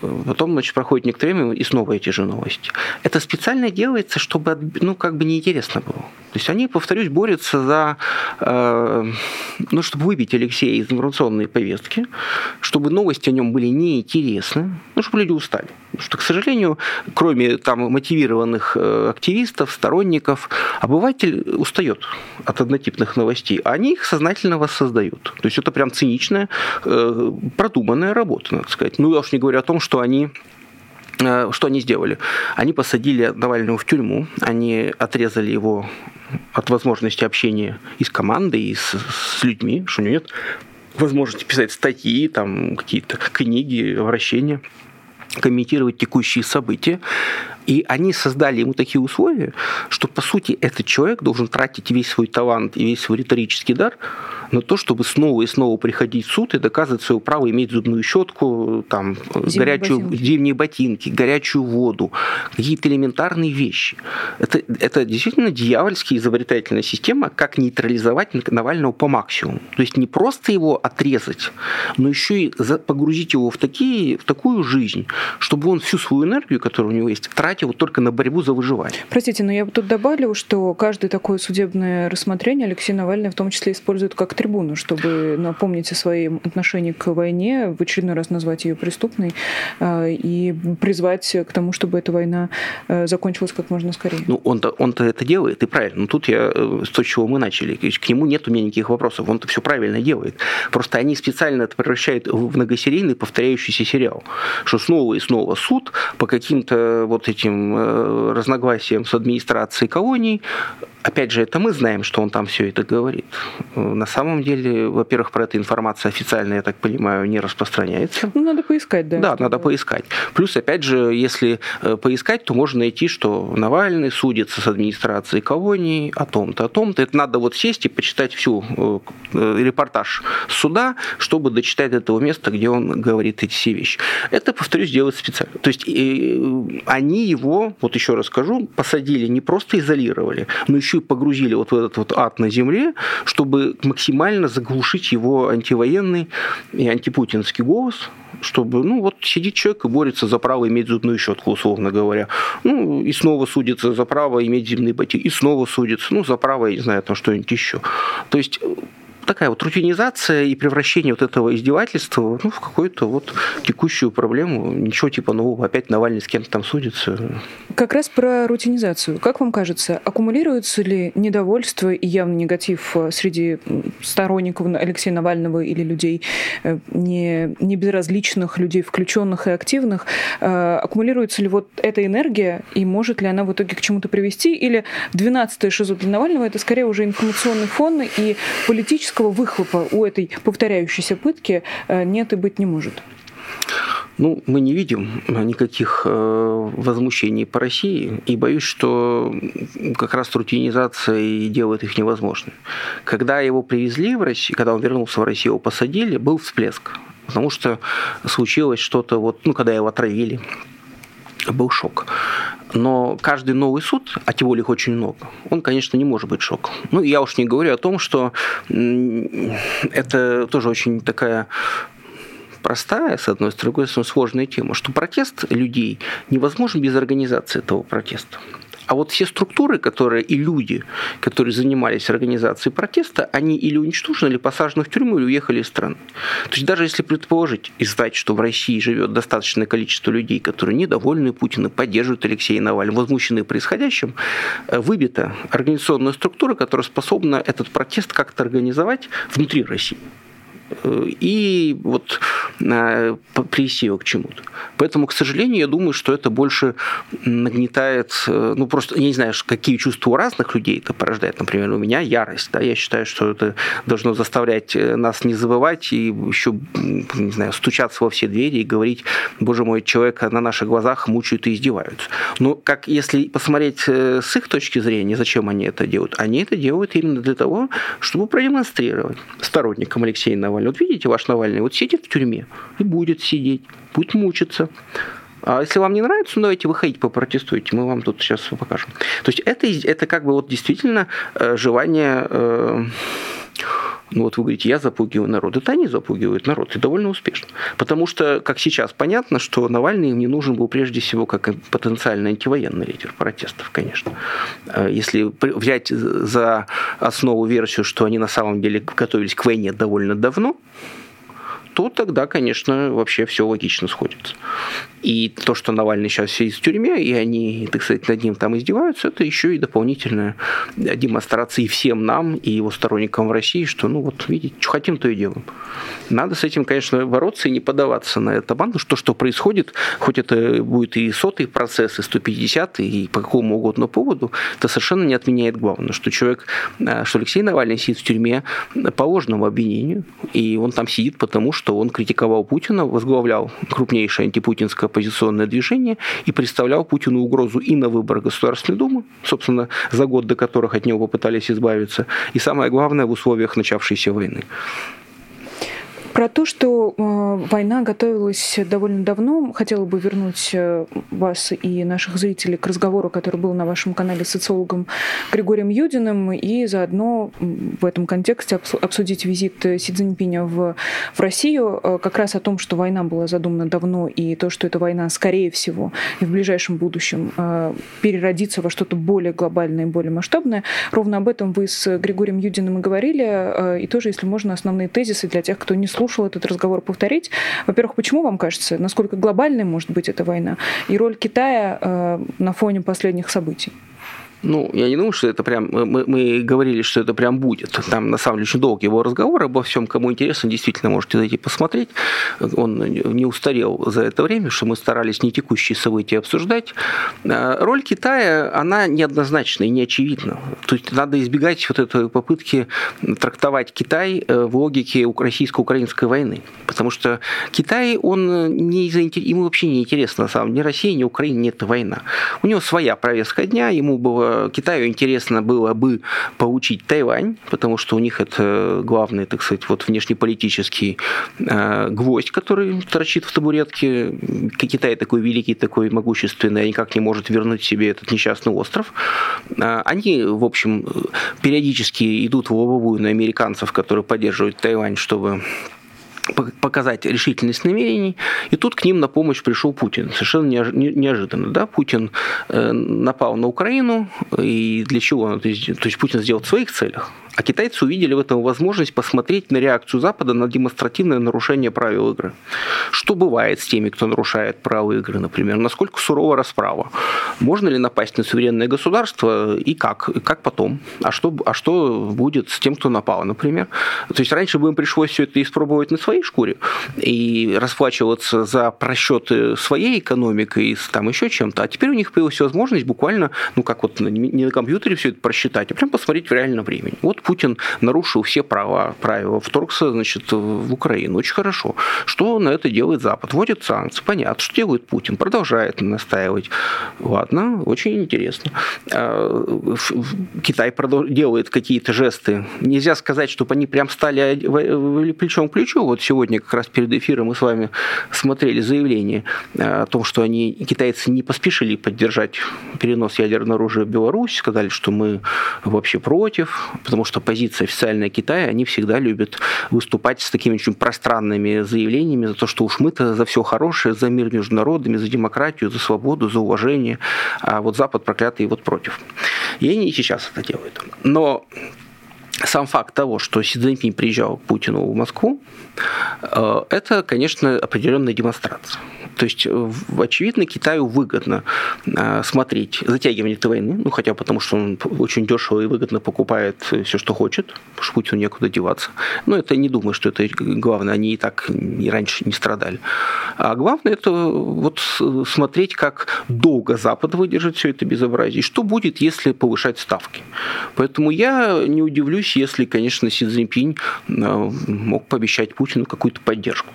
Потом, значит, проходит некоторое время, и снова эти же новости. Это специально делается, чтобы, ну, как бы неинтересно было. То есть они, повторюсь, борются за, э, ну, чтобы выбить Алексея из информационной повестки, чтобы новости о нем были неинтересны, ну, чтобы люди устали. Потому что, к сожалению, кроме там мотивированных э, активистов, сторонников, обыватель устает от однотипных новостей, они их сознательно воссоздают. То есть это прям циничная, э, продуманная работа, надо сказать. Ну, я уж не говорю о том, что они э, что они сделали? Они посадили Навального в тюрьму, они отрезали его от возможности общения и с командой, и с, с людьми, что у него нет возможности писать статьи, там какие-то книги, вращения комментировать текущие события. И они создали ему такие условия, что, по сути, этот человек должен тратить весь свой талант и весь свой риторический дар на то, чтобы снова и снова приходить в суд и доказывать свое право иметь зубную щетку, там, зимние горячую, ботинки. зимние ботинки, горячую воду, какие-то элементарные вещи. Это, это действительно дьявольская изобретательная система, как нейтрализовать Навального по максимуму. То есть не просто его отрезать, но еще и погрузить его в, такие, в такую жизнь, чтобы он всю свою энергию, которая у него есть, тратил только на борьбу за выживание. Простите, но я бы тут добавлю, что каждое такое судебное рассмотрение Алексей Навальный в том числе использует как трибуну, чтобы напомнить о своем отношении к войне, в очередной раз назвать ее преступной э, и призвать к тому, чтобы эта война э, закончилась как можно скорее. Ну, он-то, он-то это делает, и правильно. Но тут я э, с того, чего мы начали. К нему нет у меня никаких вопросов. Он-то все правильно делает. Просто они специально это превращают в многосерийный повторяющийся сериал. Что снова и снова суд по каким-то вот этим разногласиям с администрацией колоний. Опять же, это мы знаем, что он там все это говорит. На самом деле, во-первых, про эту информацию официально, я так понимаю, не распространяется. Ну, надо поискать, да. Да, надо поискать. Плюс, опять же, если э, поискать, то можно найти, что Навальный судится с администрацией колонии о том-то, о том-то. Это надо вот сесть и почитать всю э, э, репортаж суда, чтобы дочитать этого места, где он говорит эти все вещи. Это, повторюсь, делают специально. То есть они его, вот еще раз скажу, посадили, не просто изолировали, но еще и погрузили вот в этот вот ад на земле, чтобы максимально заглушить его антивоенный и антипутинский голос, чтобы, ну, вот сидит человек и борется за право иметь зубную щетку, условно говоря. Ну, и снова судится за право иметь зимные ботинки, и снова судится, ну, за право, я не знаю, там что-нибудь еще. То есть такая вот рутинизация и превращение вот этого издевательства ну, в какую-то вот текущую проблему. Ничего типа нового. Опять Навальный с кем-то там судится. Как раз про рутинизацию. Как вам кажется, аккумулируется ли недовольство и явный негатив э, среди сторонников Алексея Навального или людей э, не, не безразличных, людей включенных и активных? Э, аккумулируется ли вот эта энергия и может ли она в итоге к чему-то привести? Или 12-е шизу для Навального это скорее уже информационный фон и политическое физического выхлопа у этой повторяющейся пытки э, нет и быть не может. Ну, мы не видим никаких э, возмущений по России, и боюсь, что как раз рутинизация и делает их невозможными. Когда его привезли в Россию, когда он вернулся в Россию, его посадили, был всплеск, потому что случилось что-то, вот, ну, когда его отравили, был шок. Но каждый новый суд, а тем более их очень много, он, конечно, не может быть шоком. Ну, я уж не говорю о том, что это тоже очень такая простая, с одной стороны, с другой стороны, сложная тема, что протест людей невозможен без организации этого протеста. А вот все структуры, которые и люди, которые занимались организацией протеста, они или уничтожены, или посажены в тюрьму, или уехали из страны. То есть даже если предположить и знать, что в России живет достаточное количество людей, которые недовольны Путиным, поддерживают Алексея Навального, возмущены происходящим, э, выбита организационная структура, которая способна этот протест как-то организовать внутри России и вот э, привести его к чему-то. Поэтому, к сожалению, я думаю, что это больше нагнетает, э, ну просто, я не знаю, какие чувства у разных людей это порождает. Например, у меня ярость, да, я считаю, что это должно заставлять э, нас не забывать и еще, не знаю, стучаться во все двери и говорить, боже мой, человека на наших глазах мучают и издеваются. Но как если посмотреть с их точки зрения, зачем они это делают? Они это делают именно для того, чтобы продемонстрировать сторонникам Алексея Навального, Навальный. Вот видите, ваш Навальный вот сидит в тюрьме и будет сидеть, будет мучиться. А если вам не нравится, ну давайте выходите, попротестуйте, мы вам тут сейчас покажем. То есть это, это как бы вот действительно э, желание э, ну вот вы говорите, я запугиваю народ. Это они запугивают народ, и довольно успешно. Потому что, как сейчас понятно, что Навальный им не нужен был прежде всего как потенциальный антивоенный лидер протестов, конечно. А если взять за основу версию, что они на самом деле готовились к войне довольно давно, то тогда, конечно, вообще все логично сходится. И то, что Навальный сейчас сидит в тюрьме, и они, так сказать, над ним там издеваются, это еще и дополнительная демонстрация и всем нам, и его сторонникам в России, что, ну вот, видите, что хотим, то и делаем. Надо с этим, конечно, бороться и не поддаваться на это банду, что, что происходит, хоть это будет и сотый процесс, и 150, и по какому угодно поводу, это совершенно не отменяет главное, что человек, э, что Алексей Навальный сидит в тюрьме по ложному обвинению, и он там сидит потому, что он критиковал Путина, возглавлял крупнейшее антипутинское оппозиционное движение и представлял Путину угрозу и на выборах Государственной Думы, собственно, за год до которых от него попытались избавиться, и самое главное, в условиях начавшейся войны. Про то, что э, война готовилась довольно давно, хотела бы вернуть э, вас и наших зрителей к разговору, который был на вашем канале с социологом Григорием Юдиным, и заодно в этом контексте обсудить визит Си Цзиньпиня в, в Россию, э, как раз о том, что война была задумана давно, и то, что эта война, скорее всего, и в ближайшем будущем э, переродится во что-то более глобальное и более масштабное. Ровно об этом вы с Григорием Юдиным и говорили, э, и тоже, если можно, основные тезисы для тех, кто не слушал слушала этот разговор, повторить. Во-первых, почему вам кажется, насколько глобальной может быть эта война и роль Китая э, на фоне последних событий? Ну, я не думаю, что это прям... Мы, мы говорили, что это прям будет. Там, на самом деле, очень долгий его разговор обо всем. Кому интересно, действительно можете зайти посмотреть. Он не устарел за это время, что мы старались не текущие события обсуждать. А, роль Китая, она неоднозначна и неочевидна. То есть надо избегать вот этой попытки трактовать Китай э, в логике российско-украинской войны. Потому что Китай, он не заинтересован, ему вообще не интересно, на самом деле, ни Россия, ни Украина, нет война. У него своя повестка дня, ему было Китаю интересно было бы получить Тайвань, потому что у них это главный, так сказать, вот внешнеполитический э, гвоздь, который торчит в табуретке. Китай такой великий, такой могущественный, никак не может вернуть себе этот несчастный остров. Э, они, в общем, периодически идут в лобовую на американцев, которые поддерживают Тайвань, чтобы показать решительность намерений. И тут к ним на помощь пришел Путин. Совершенно неожиданно. Да? Путин э, напал на Украину. И для чего? То есть, то есть Путин сделал в своих целях. А китайцы увидели в этом возможность посмотреть на реакцию Запада на демонстративное нарушение правил игры. Что бывает с теми, кто нарушает правила игры, например? Насколько сурова расправа? Можно ли напасть на суверенное государство и как? И как потом? А что, а что будет с тем, кто напал, например? То есть раньше бы им пришлось все это испробовать на своей шкуре и расплачиваться за просчеты своей экономикой и там еще чем-то. А теперь у них появилась возможность буквально, ну как вот не на компьютере все это просчитать, а прям посмотреть в реальном времени. Вот Путин нарушил все права, правила, вторгся значит, в Украину. Очень хорошо. Что на это делает Запад? Вводит санкции. Понятно. Что делает Путин? Продолжает настаивать. Ладно, очень интересно. А, Китай делает какие-то жесты. Нельзя сказать, чтобы они прям стали плечом к плечу. Вот сегодня как раз перед эфиром мы с вами смотрели заявление о том, что они, китайцы, не поспешили поддержать перенос ядерного оружия в Беларусь, сказали, что мы вообще против, потому что позиция официальная Китая, они всегда любят выступать с такими очень пространными заявлениями за то, что уж мы-то за все хорошее, за мир между народами, за демократию, за свободу, за уважение, а вот Запад проклятый вот против. И они и сейчас это делают. Но сам факт того, что Си Цзиньпинь приезжал к Путину в Москву, э, это, конечно, определенная демонстрация. То есть, э, очевидно, Китаю выгодно э, смотреть затягивание этой войны, ну, хотя потому, что он очень дешево и выгодно покупает все, что хочет, потому что Путину некуда деваться. Но это не думаю, что это главное, они и так и раньше не страдали. А главное, это вот смотреть, как долго Запад выдержит все это безобразие, и что будет, если повышать ставки. Поэтому я не удивлюсь, если, конечно, Си Цзиньпинь э, мог пообещать Путину какую-то поддержку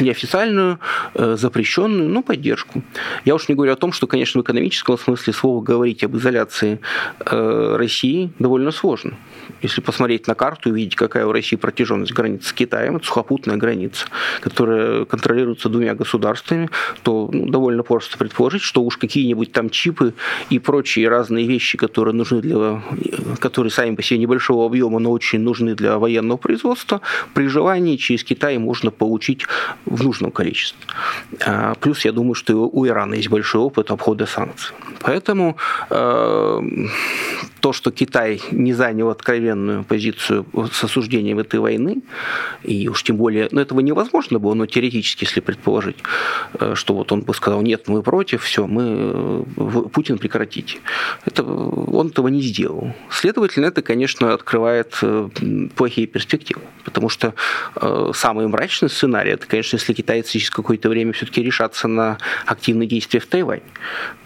неофициальную, э, запрещенную, но поддержку. Я уж не говорю о том, что, конечно, в экономическом смысле слова говорить об изоляции э, России довольно сложно. Если посмотреть на карту и увидеть, какая у России протяженность границы с Китаем, это сухопутная граница, которая контролируется двумя государствами, то ну, довольно просто предположить, что уж какие-нибудь там чипы и прочие разные вещи, которые нужны для, которые сами по себе небольшого объема, но очень нужны для военного производства, при желании через Китай можно получить в нужном количестве. А, плюс я думаю, что у Ирана есть большой опыт обхода санкций. Поэтому э, то, что Китай не занял откровенную позицию с осуждением этой войны, и уж тем более, ну этого невозможно было, но теоретически, если предположить, э, что вот он бы сказал, нет, мы против, все, мы, э, Путин прекратите. Это, он этого не сделал. Следовательно, это, конечно, открывает плохие перспективы, потому что самый мрачный сценарий, это, конечно, если китайцы через какое-то время все-таки решатся на активные действия в Тайвань.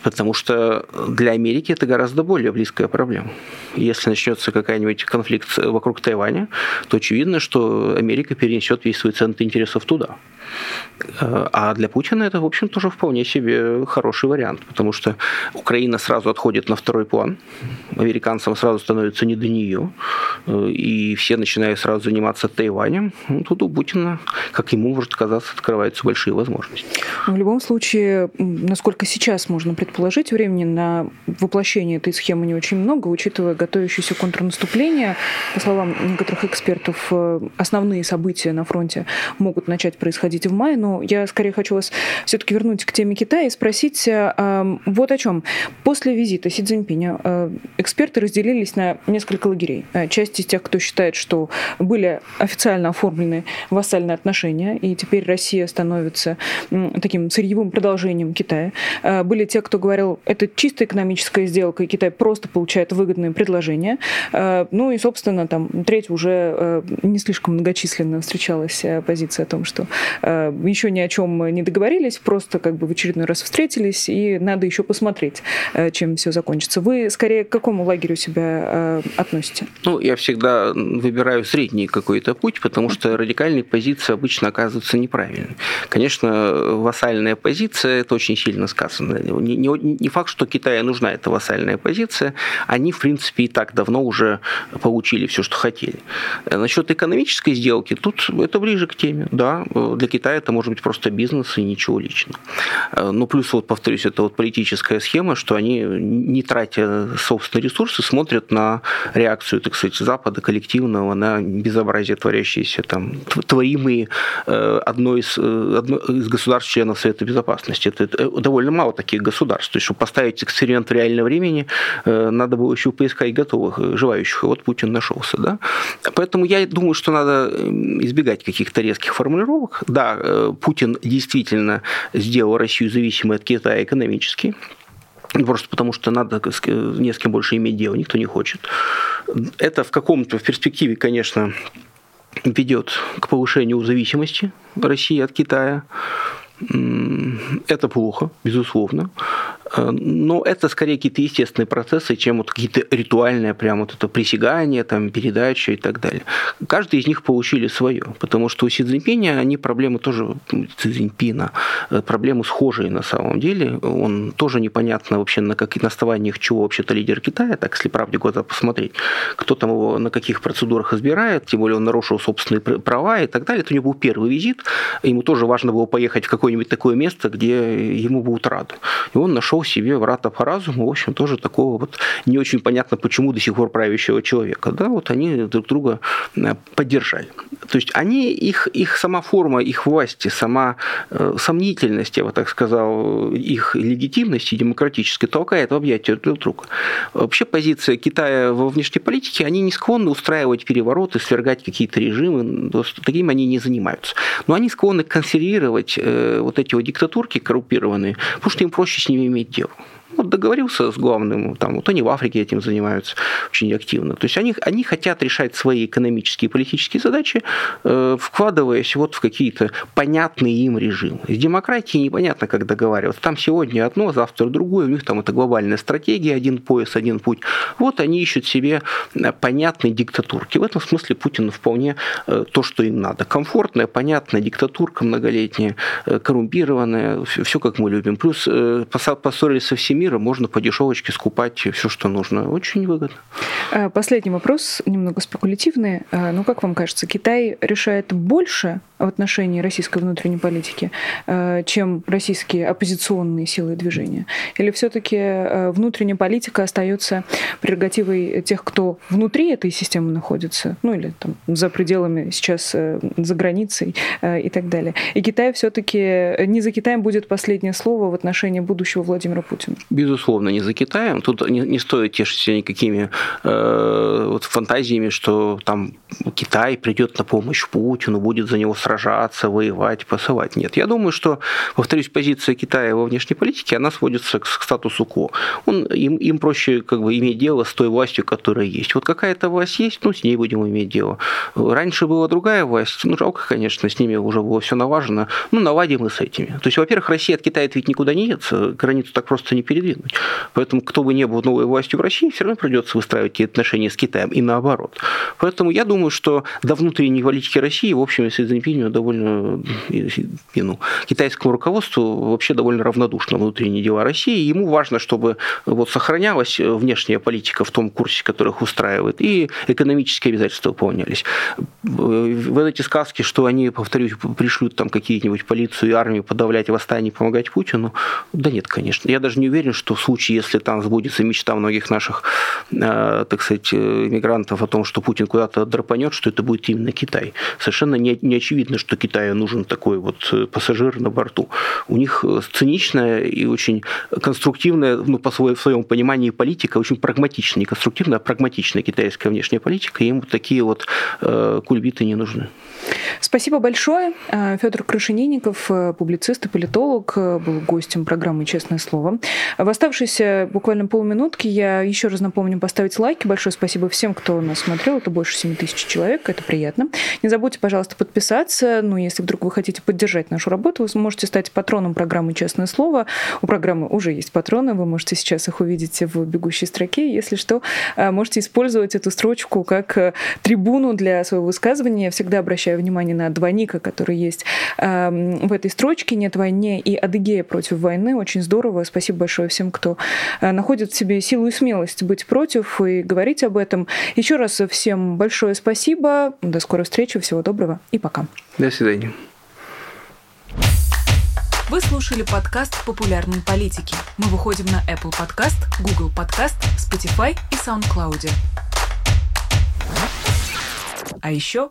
Потому что для Америки это гораздо более близкая проблема. Если начнется какой-нибудь конфликт вокруг Тайваня, то очевидно, что Америка перенесет весь свой центр интересов туда. А для Путина это, в общем, тоже вполне себе хороший вариант, потому что Украина сразу отходит на второй план, американцам сразу становится не до нее, и все начинают сразу заниматься Тайванем. Ну, тут у Путина, как ему может казаться, открываются большие возможности. В любом случае, насколько сейчас можно предположить, времени на воплощение этой схемы не очень много, учитывая готовящееся контрнаступление. По словам некоторых экспертов, э, основные события на фронте могут начать происходить в мае, но я скорее хочу вас все-таки вернуть к теме Китая и спросить э, вот о чем. После визита Си Цзиньпиня э, эксперты разделились на несколько лагерей. Часть из тех, кто считает, что были официально оформлены вассальные отношения, и теперь Россия становится таким сырьевым продолжением Китая. Были те, кто говорил, это чисто экономическая сделка, и Китай просто получает выгодные предложения. Ну и, собственно, там треть уже не слишком многочисленно встречалась позиция о том, что Э, еще ни о чем не договорились, просто как бы в очередной раз встретились, и надо еще посмотреть, э, чем все закончится. Вы скорее к какому лагерю себя э, относите? Ну, я всегда выбираю средний какой-то путь, потому что радикальные позиции обычно оказываются неправильными. Конечно, вассальная позиция, это очень сильно сказано. Не, не, не факт, что Китаю нужна эта вассальная позиция. Они, в принципе, и так давно уже получили все, что хотели. Насчет экономической сделки, тут это ближе к теме. Да, для Китая это может быть просто бизнес и ничего личного. Э, ну, плюс, вот повторюсь, это вот политическая схема, что они, не тратя собственные ресурсы, смотрят на реакцию, так сказать, Запада коллективного на безобразие, творящееся там, творимые э, одной из, э, одной из государств членов Совета Безопасности. Это, это довольно мало таких государств. То есть, чтобы поставить эксперимент в реальном времени, надо было еще поискать готовых, желающих. И вот Путин нашелся. Да? Поэтому я думаю, что надо избегать каких-то резких формулировок да, э, Путин действительно сделал Россию зависимой от Китая экономически. Просто потому, что надо не с кем больше иметь дело, никто не хочет. Это в каком-то в перспективе, конечно, ведет к повышению зависимости России от Китая. Это плохо, безусловно. Но это скорее какие-то естественные процессы, чем вот какие-то ритуальные, прям вот это присягание, там, передача и так далее. Каждый из них получили свое, потому что у Си Цзиньпиня они проблемы тоже, Си Цзиньпина, проблемы схожие на самом деле. Он тоже непонятно вообще на каких основаниях чего вообще-то лидер Китая, так если правде глаза посмотреть, кто там его на каких процедурах избирает, тем более он нарушил собственные права и так далее. Это у него был первый визит, ему тоже важно было поехать в какое-нибудь такое место, где ему будут рады. И он нашел себе врата по разуму, в общем, тоже такого вот не очень понятно, почему до сих пор правящего человека. Да, вот они друг друга э, поддержали. То есть они, их, их сама форма, их власти, сама э, сомнительность, я бы так сказал, их легитимности демократической толкает в объятия друг друга. Вообще позиция Китая во внешней политике, они не склонны устраивать перевороты, свергать какие-то режимы, таким они не занимаются. Но они склонны консервировать э, вот эти вот диктатурки коррумпированные, потому что им проще с ними иметь дело вот договорился с главным, там, вот они в Африке этим занимаются очень активно. То есть они, они хотят решать свои экономические и политические задачи, э, вкладываясь вот в какие-то понятные им режимы. С демократией непонятно, как договариваться. Там сегодня одно, завтра другое, у них там это глобальная стратегия, один пояс, один путь. Вот они ищут себе э, понятные диктатурки. В этом смысле Путин вполне э, то, что им надо. Комфортная, понятная диктатурка многолетняя, э, коррумпированная, все как мы любим. Плюс э, поссорились со всеми мира можно по дешевочке скупать все, что нужно. Очень выгодно. А, последний вопрос, немного спекулятивный. А, ну, как вам кажется, Китай решает больше в отношении российской внутренней политики, а, чем российские оппозиционные силы движения? Или все-таки внутренняя политика остается прерогативой тех, кто внутри этой системы находится, ну или там за пределами сейчас, э, за границей и так далее? И Китай все-таки, не за Китаем будет последнее слово в отношении будущего Владимира Путина? Безусловно, не за Китаем. Тут не, не стоит тешить никакими э, вот фантазиями, что там Китай придет на помощь Путину, будет за него сражаться, воевать, посылать. Нет. Я думаю, что, повторюсь, позиция Китая во внешней политике, она сводится к, к статусу КО. Он, им, им проще как бы иметь дело с той властью, которая есть. Вот какая-то власть есть, ну, с ней будем иметь дело. Раньше была другая власть, ну, жалко, конечно, с ними уже было все налажено. Ну, наладим мы с этими. То есть, во-первых, Россия от Китая ведь никуда не едет, границу так просто не перейдет передвинуть. Поэтому, кто бы ни был новой властью в России, все равно придется выстраивать отношения с Китаем и наоборот. Поэтому я думаю, что до внутренней политики России, в общем, если Цзиньпиню довольно ну, китайскому руководству вообще довольно равнодушно внутренние дела России. Ему важно, чтобы вот сохранялась внешняя политика в том курсе, который их устраивает, и экономические обязательства выполнялись. В эти сказки, что они, повторюсь, пришлют там какие-нибудь полицию и армию подавлять восстание, помогать Путину, да нет, конечно. Я даже не уверен, что в случае, если там сбудется мечта многих наших, э, так сказать, иммигрантов о том, что Путин куда-то драпанет, что это будет именно Китай. Совершенно не, не очевидно, что Китаю нужен такой вот э, пассажир на борту. У них э, циничная и очень конструктивная, ну, по своему, в своем понимании, политика, очень прагматичная, не конструктивная, а прагматичная китайская внешняя политика, и им такие вот э, кульбиты не нужны. Спасибо большое. Федор Крашенинников, публицист и политолог, был гостем программы «Честное слово». В оставшиеся буквально полминутки я еще раз напомню поставить лайки. Большое спасибо всем, кто нас смотрел. Это больше 7 тысяч человек, это приятно. Не забудьте, пожалуйста, подписаться. Ну, если вдруг вы хотите поддержать нашу работу, вы сможете стать патроном программы «Честное слово». У программы уже есть патроны, вы можете сейчас их увидеть в бегущей строке. Если что, э, можете использовать эту строчку как э, трибуну для своего высказывания. Я всегда обращаю внимание на двойника, который есть эм, в этой строчке. Нет войне и Адыгея против войны. Очень здорово. Спасибо большое большое всем, кто э, находит в себе силу и смелость быть против и говорить об этом. Еще раз всем большое спасибо. До скорой встречи. Всего доброго и пока. До свидания. Вы слушали подкаст «Популярные политики». Мы выходим на Apple Podcast, Google Podcast, Spotify и SoundCloud. А еще